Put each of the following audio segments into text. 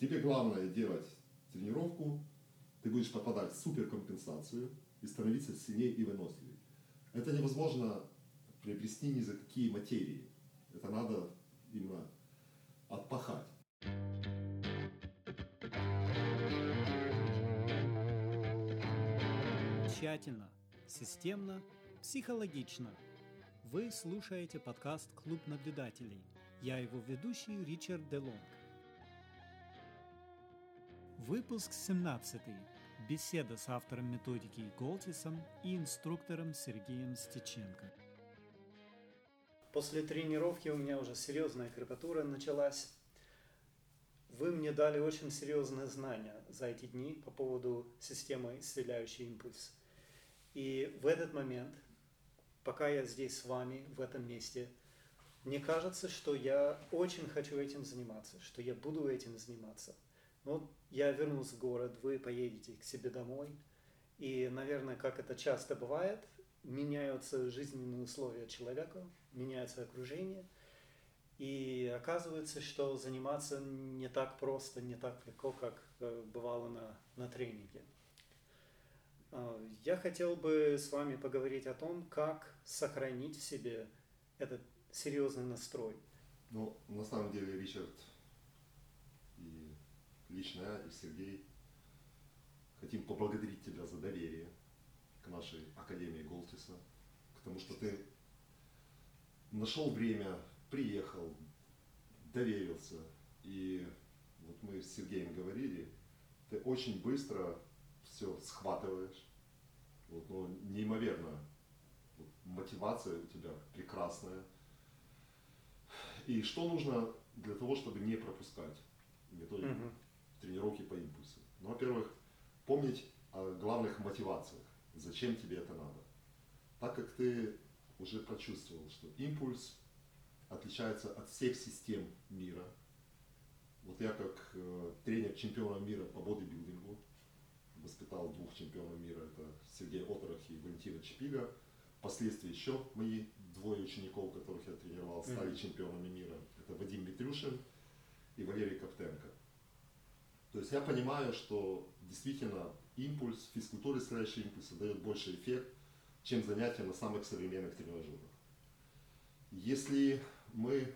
Тебе главное делать тренировку, ты будешь попадать в суперкомпенсацию и становиться сильнее и выносливее. Это невозможно приобрести ни за какие материи. Это надо именно отпахать. Тщательно, системно, психологично. Вы слушаете подкаст «Клуб наблюдателей». Я его ведущий Ричард Делонг. Выпуск 17. Беседа с автором методики Голтисом и инструктором Сергеем Стеченко. После тренировки у меня уже серьезная крепатура началась. Вы мне дали очень серьезные знания за эти дни по поводу системы исцеляющий импульс. И в этот момент, пока я здесь с вами, в этом месте, мне кажется, что я очень хочу этим заниматься, что я буду этим заниматься. Но я вернусь в город, вы поедете к себе домой, и, наверное, как это часто бывает, меняются жизненные условия человека, меняется окружение, и оказывается, что заниматься не так просто, не так легко, как э, бывало на, на тренинге. А, я хотел бы с вами поговорить о том, как сохранить в себе этот серьезный настрой. Ну, на самом деле, Ричард лично я, и Сергей хотим поблагодарить тебя за доверие к нашей Академии Голтиса, к тому, что ты нашел время, приехал, доверился. И вот мы с Сергеем говорили, ты очень быстро все схватываешь. Вот, ну, неимоверно. Вот, мотивация у тебя прекрасная. И что нужно для того, чтобы не пропускать методику uh-huh. Тренировки по импульсу? Ну, во-первых, помнить о главных мотивациях. Зачем тебе это надо? Так как ты уже прочувствовал, что импульс отличается от всех систем мира. Вот я как э, тренер чемпиона мира по бодибилдингу воспитал двух чемпионов мира, это Сергей Оторох и Валентина Чепига. Впоследствии еще мои двое учеников, которых я тренировал, стали mm-hmm. чемпионами мира. Это Вадим Митрюшин и Валерий Коптенко. То есть я понимаю, что действительно импульс, физкультура исцеляющий импульс дает больше эффект, чем занятия на самых современных тренажерах. Если мы,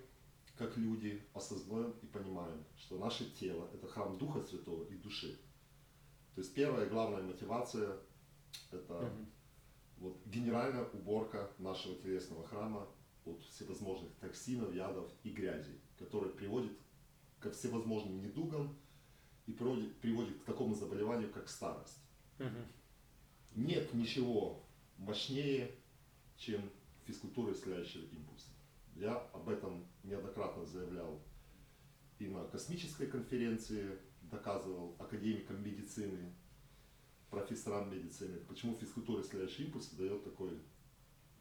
как люди, осознаем и понимаем, что наше тело – это храм Духа Святого и души, то есть первая главная мотивация – это угу. вот, генеральная уборка нашего телесного храма от всевозможных токсинов, ядов и грязи, которые приводят ко всевозможным недугам и приводит, приводит к такому заболеванию, как старость. Угу. Нет ничего мощнее, чем физкультура исцеляющего импульса. Я об этом неоднократно заявлял и на космической конференции, доказывал академикам медицины, профессорам медицины, почему физкультура исцеляющий импульс дает такой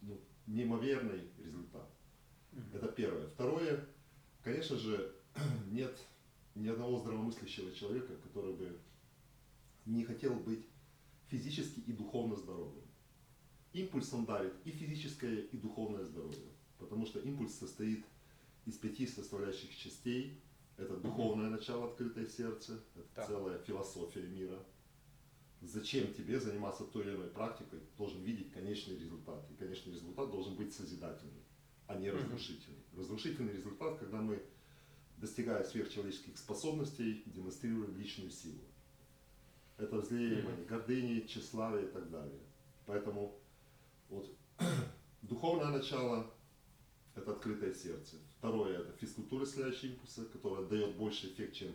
ну, неимоверный результат. Это первое. Второе, конечно же, нет ни одного здравомыслящего человека, который бы не хотел быть физически и духовно здоровым. Импульс он дарит и физическое, и духовное здоровье, потому что импульс состоит из пяти составляющих частей. Это духовное начало, открытое сердце, это да. целая философия мира. Зачем тебе заниматься той или иной практикой, должен видеть конечный результат. И конечный результат должен быть созидательный, а не разрушительный. Разрушительный результат, когда мы, достигая сверхчеловеческих способностей, демонстрируем личную силу. Это взлеивание гордыни, тщеславия и так далее. Поэтому вот духовное начало – это открытое сердце. Второе – это физкультура исцеляющего импульса, которая дает больше эффект, чем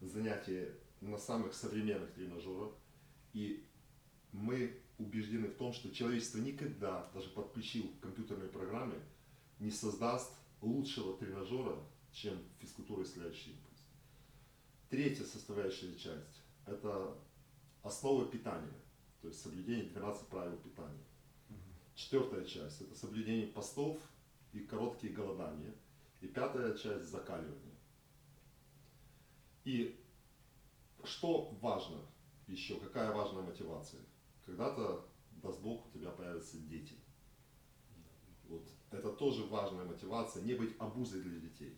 занятие на самых современных тренажерах. И мы убеждены в том, что человечество никогда, даже подключил компьютерные программы, не создаст лучшего тренажера, чем физкультура исцеляющий импульс. Третья составляющая часть – это основы питания, то есть соблюдение 12 правил питания. Четвертая часть – это соблюдение постов и короткие голодания. И пятая часть – закаливание. И что важно еще, какая важная мотивация? Когда-то, даст Бог, у тебя появятся дети. Вот. Это тоже важная мотивация, не быть обузой для детей.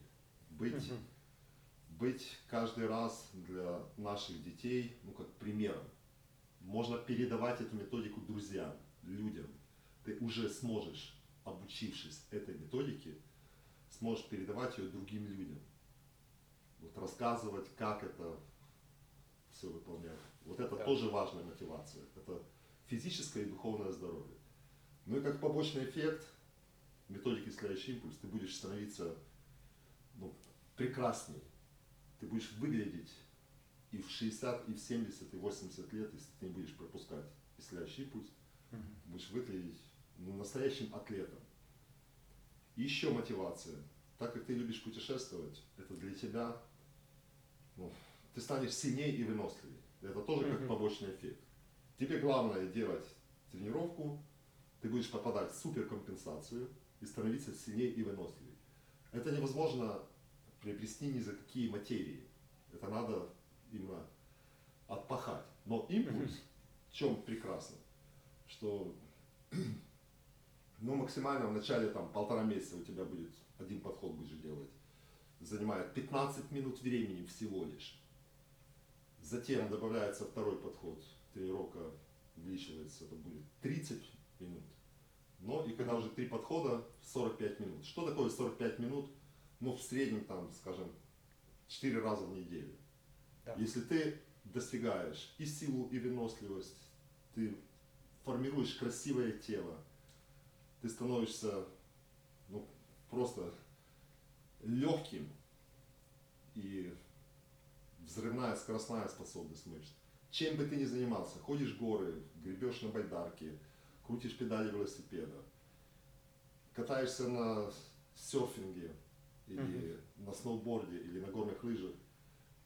Быть быть каждый раз для наших детей, ну, как примером. Можно передавать эту методику друзьям, людям. Ты уже сможешь, обучившись этой методике, сможешь передавать ее другим людям. Вот рассказывать, как это все выполнять. Вот это Да. тоже важная мотивация. Это физическое и духовное здоровье. Ну и как побочный эффект методики исцеляющий импульс, ты будешь становиться ну, прекрасней. Ты будешь выглядеть и в 60, и в 70, и в 80 лет, если ты не будешь пропускать исцеляющий импульс, будешь выглядеть ну, настоящим атлетом. И еще мотивация. Так как ты любишь путешествовать, это для тебя, ну, ты станешь сильнее и выносливее. Это тоже как побочный эффект. Тебе главное делать тренировку, ты будешь попадать в суперкомпенсацию и становиться сильнее и выносливее. Это невозможно приобрести ни за какие материи. Это надо именно отпахать. Но импульс в чем прекрасно, что ну, максимально в начале там полтора месяца у тебя будет один подход будешь делать. Занимает 15 минут времени всего лишь. Затем добавляется второй подход. Тренировка увеличивается, это будет 30 минут. Но и когда уже три подхода, 45 минут. Что такое 45 минут? Ну, в среднем, там, скажем, 4 раза в неделю. Да. Если ты достигаешь и силу, и выносливость, ты формируешь красивое тело, ты становишься ну, просто легким и взрывная скоростная способность мышц. Чем бы ты ни занимался, ходишь в горы, гребешь на байдарке, крутишь педали велосипеда, катаешься на серфинге или на сноуборде или на горных лыжах,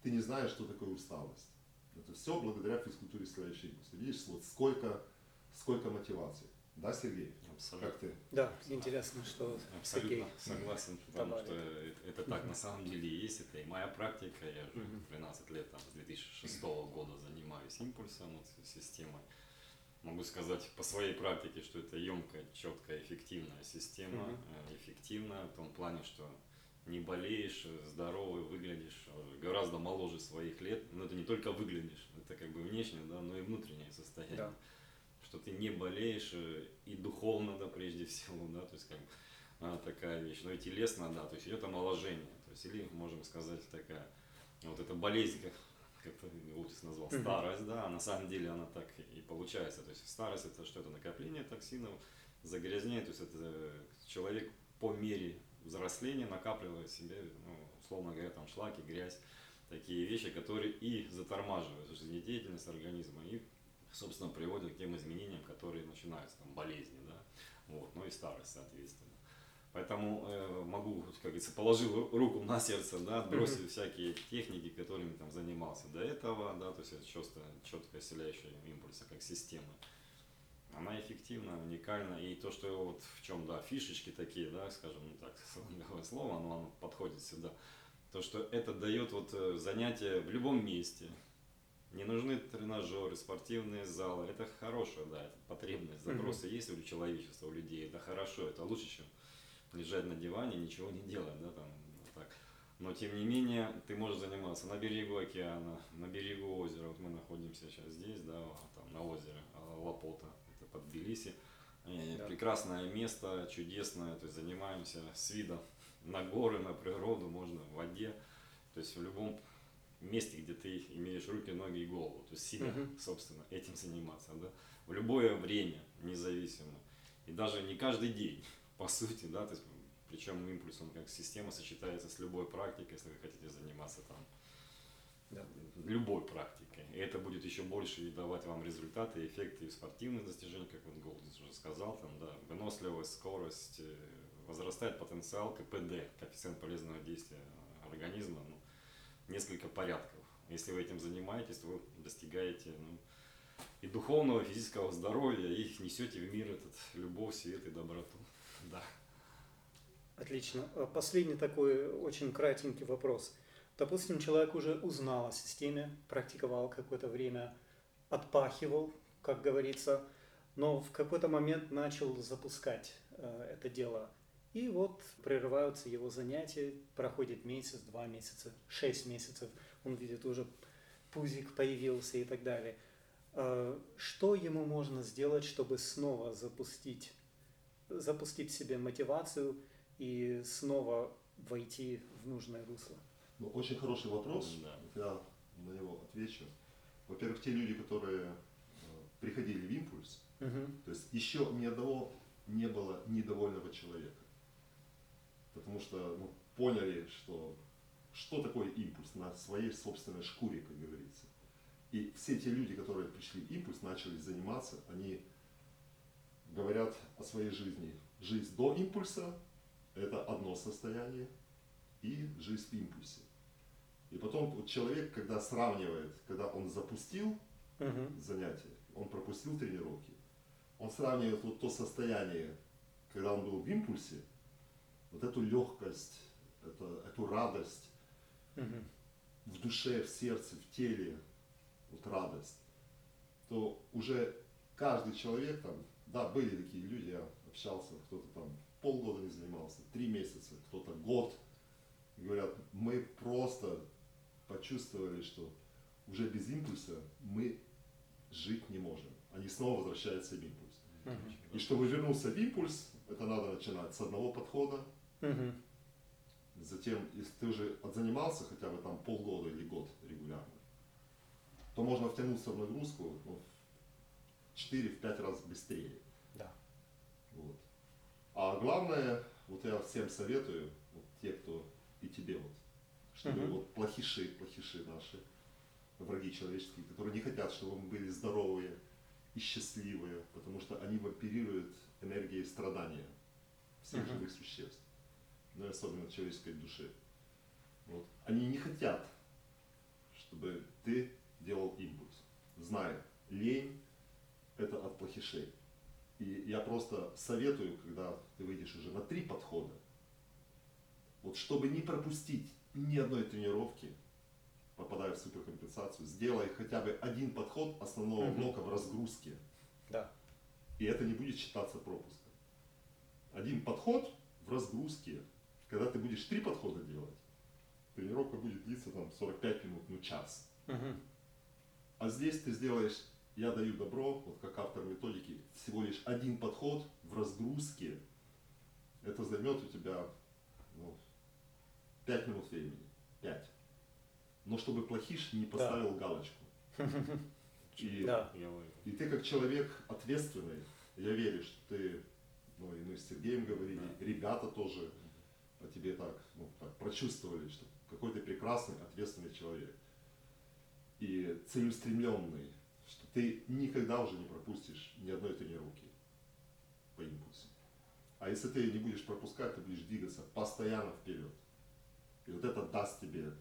ты не знаешь, что такое усталость. Это все благодаря физкультуре импульса. Видишь, вот сколько, сколько мотивации. Да, Сергей? Абсолютно. Как ты? Да, интересно, что Абсолютно Сергей согласен, потому добавит. что это, это так на самом деле и есть, это и моя практика, я уже Мгм. 13 лет, там, с 2006 года занимаюсь импульсом, вот, системой. Могу сказать по своей практике, что это емкая, четкая, эффективная система, Мгм. э, эффективная в том плане, что не болеешь, здоровый, выглядишь э, гораздо моложе своих лет, но это не только выглядишь, это как бы внешне, да, но и внутреннее состояние Да. что ты не болеешь э, и духовно, да, прежде всего, да, то есть как бы, а, такая вещь, но и телесно, да, то есть идет омоложение, то есть или можем сказать такая вот эта болезнь, как как ты Утис назвал, старость, да, а на самом деле она так и получается, то есть старость это что это накопление токсинов, загрязнение, то есть это человек по мере взросления накапливает в себе, ну, условно говоря, там шлаки, грязь, такие вещи, которые и затормаживают жизнедеятельность организма, и собственно, приводит к тем изменениям, которые начинаются, там, болезни, да, вот, ну и старость, соответственно. Поэтому э, могу, как говорится, положил ру- руку на сердце, да, отбросил всякие техники, которыми там занимался до этого, да, то есть это четко, четко исцеляющая импульса как система. Она эффективна, уникальна, и то, что вот в чем, да, фишечки такие, да, скажем, ну так, сленговое слово, но оно подходит сюда, то, что это дает вот э, занятие в любом месте, не нужны тренажеры, спортивные залы. Это хорошая, да, это потребность. Запросы есть у человечества, у людей. Это хорошо, это лучше, чем лежать на диване, ничего не делать, да, там, так. Но тем не менее, ты можешь заниматься на берегу океана, на берегу озера. Вот мы находимся сейчас здесь, да, там на озере а, Лапота, это под Тбилиси. И Да. Прекрасное место, чудесное, то есть занимаемся с видом на горы, на природу, можно в воде, то есть в любом месте, где ты имеешь руки, ноги и голову, то есть себя, Мгм. собственно, этим заниматься, да, в любое время, независимо, и даже не каждый день, по сути, да, то есть, причем импульс, он как система сочетается с любой практикой, если вы хотите заниматься там Да. любой практикой. И это будет еще больше давать вам результаты, эффекты и спортивных достижений, как вот Голдис уже сказал, там, да, выносливость, скорость, э, возрастает потенциал КПД, коэффициент полезного действия организма, ну, несколько порядков. Если вы этим занимаетесь, то вы достигаете ну, и духовного, и физического здоровья, и несете в мир этот любовь, свет и доброту. Да. Отлично. А Последний такой очень кратенький вопрос. Допустим, человек уже узнал о системе, практиковал какое-то время, отпахивал, как говорится, но в какой-то момент начал запускать э, это дело. И вот прерываются его занятия, проходит месяц, два месяца, шесть месяцев, он видит уже пузик появился и так далее. А, что ему можно сделать, чтобы снова запустить, запустить в себе мотивацию и снова войти в нужное русло? Ну, очень хороший вопрос. Да. Я на него отвечу. Во-первых, те люди, которые э, приходили в импульс, Мгм. то есть еще ни одного не было недовольного человека. Потому что ну, поняли, что что такое импульс на своей собственной шкуре, как говорится. И все те люди, которые пришли в импульс, начали заниматься, они говорят о своей жизни. Жизнь до импульса – это одно состояние, и жизнь в импульсе. И потом вот человек, когда сравнивает, когда он запустил Мгм. занятия, он пропустил тренировки, он сравнивает вот то состояние, когда он был в импульсе, вот эту легкость, это, эту радость Мгм. в душе, в сердце, в теле, вот радость, то уже каждый человек там, да, были такие люди, я общался, кто-то там полгода не занимался, три месяца, кто-то год, И говорят, мы просто почувствовали, что уже без импульса мы жить не можем. Они снова возвращаются в импульс. Мгм. И чтобы вернуться в импульс, это надо начинать с одного подхода, Мгм. Затем, если ты уже отзанимался хотя бы там полгода или год регулярно, то можно втянуться в нагрузку ну, в 4-5 раз быстрее. Вот. А главное, вот я всем советую, вот те, кто и тебе вот, чтобы Мгм. вот плохиши, плохиши наши, враги человеческие, которые не хотят, чтобы мы были здоровые и счастливые, потому что они вампирируют энергией страдания всех Мгм. живых существ, ну и особенно человеческой души. Вот. Они не хотят, чтобы ты делал импульс. Знай, лень – это от плохишей. И я просто советую, когда ты выйдешь уже на три подхода, вот чтобы не пропустить ни одной тренировки, попадая в суперкомпенсацию, сделай хотя бы один подход основного Мгм. блока в разгрузке, Да. и это не будет считаться пропуском. Один подход в разгрузке, когда ты будешь три подхода делать, тренировка будет длиться там 45 минут, ну час. Мгм. А здесь ты сделаешь, я даю добро, вот как автор методики, всего лишь один подход в разгрузке. Это займет у тебя ну, 5 минут времени. 5. Но чтобы плохиш не поставил галочку. И, Да. И ты как человек ответственный, я верю, что ты, ну и мы с Сергеем говорили, Да. ребята тоже о тебе так, ну, так прочувствовали, что какой ты прекрасный, ответственный человек. И целеустремленный, ты никогда уже не пропустишь ни одной тренировки по импульсу. А если ты не будешь пропускать, ты будешь двигаться постоянно вперед. И вот это даст тебе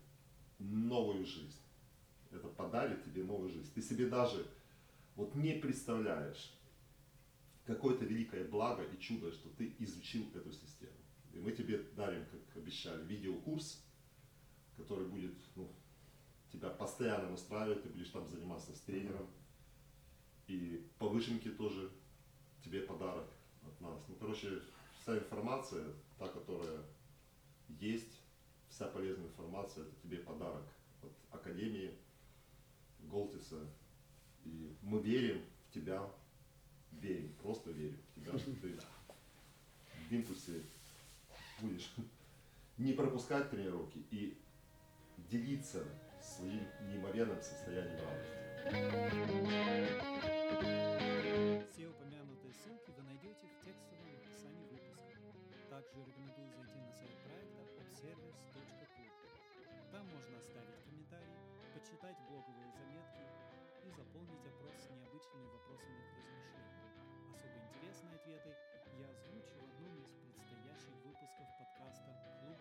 новую жизнь. Это подарит тебе новую жизнь. Ты себе даже вот не представляешь какое-то великое благо и чудо, что ты изучил эту систему. И мы тебе дарим, как обещали, видеокурс, который будет ну, тебя постоянно настраивать, ты будешь там заниматься с тренером. И по вышенке тоже тебе подарок от нас. Ну, короче, вся информация, та, которая есть, вся полезная информация, это тебе подарок от Академии Голтиса. И мы верим в тебя, верим, просто верим в тебя, что ты в импульсе будешь не пропускать тренировки и делиться своим неимоверным состоянием радости. оставить комментарий, почитать блоговые заметки и заполнить опрос с необычными вопросами к размышлению. Особо интересные ответы я озвучу в одном из предстоящих выпусков подкаста «Клуб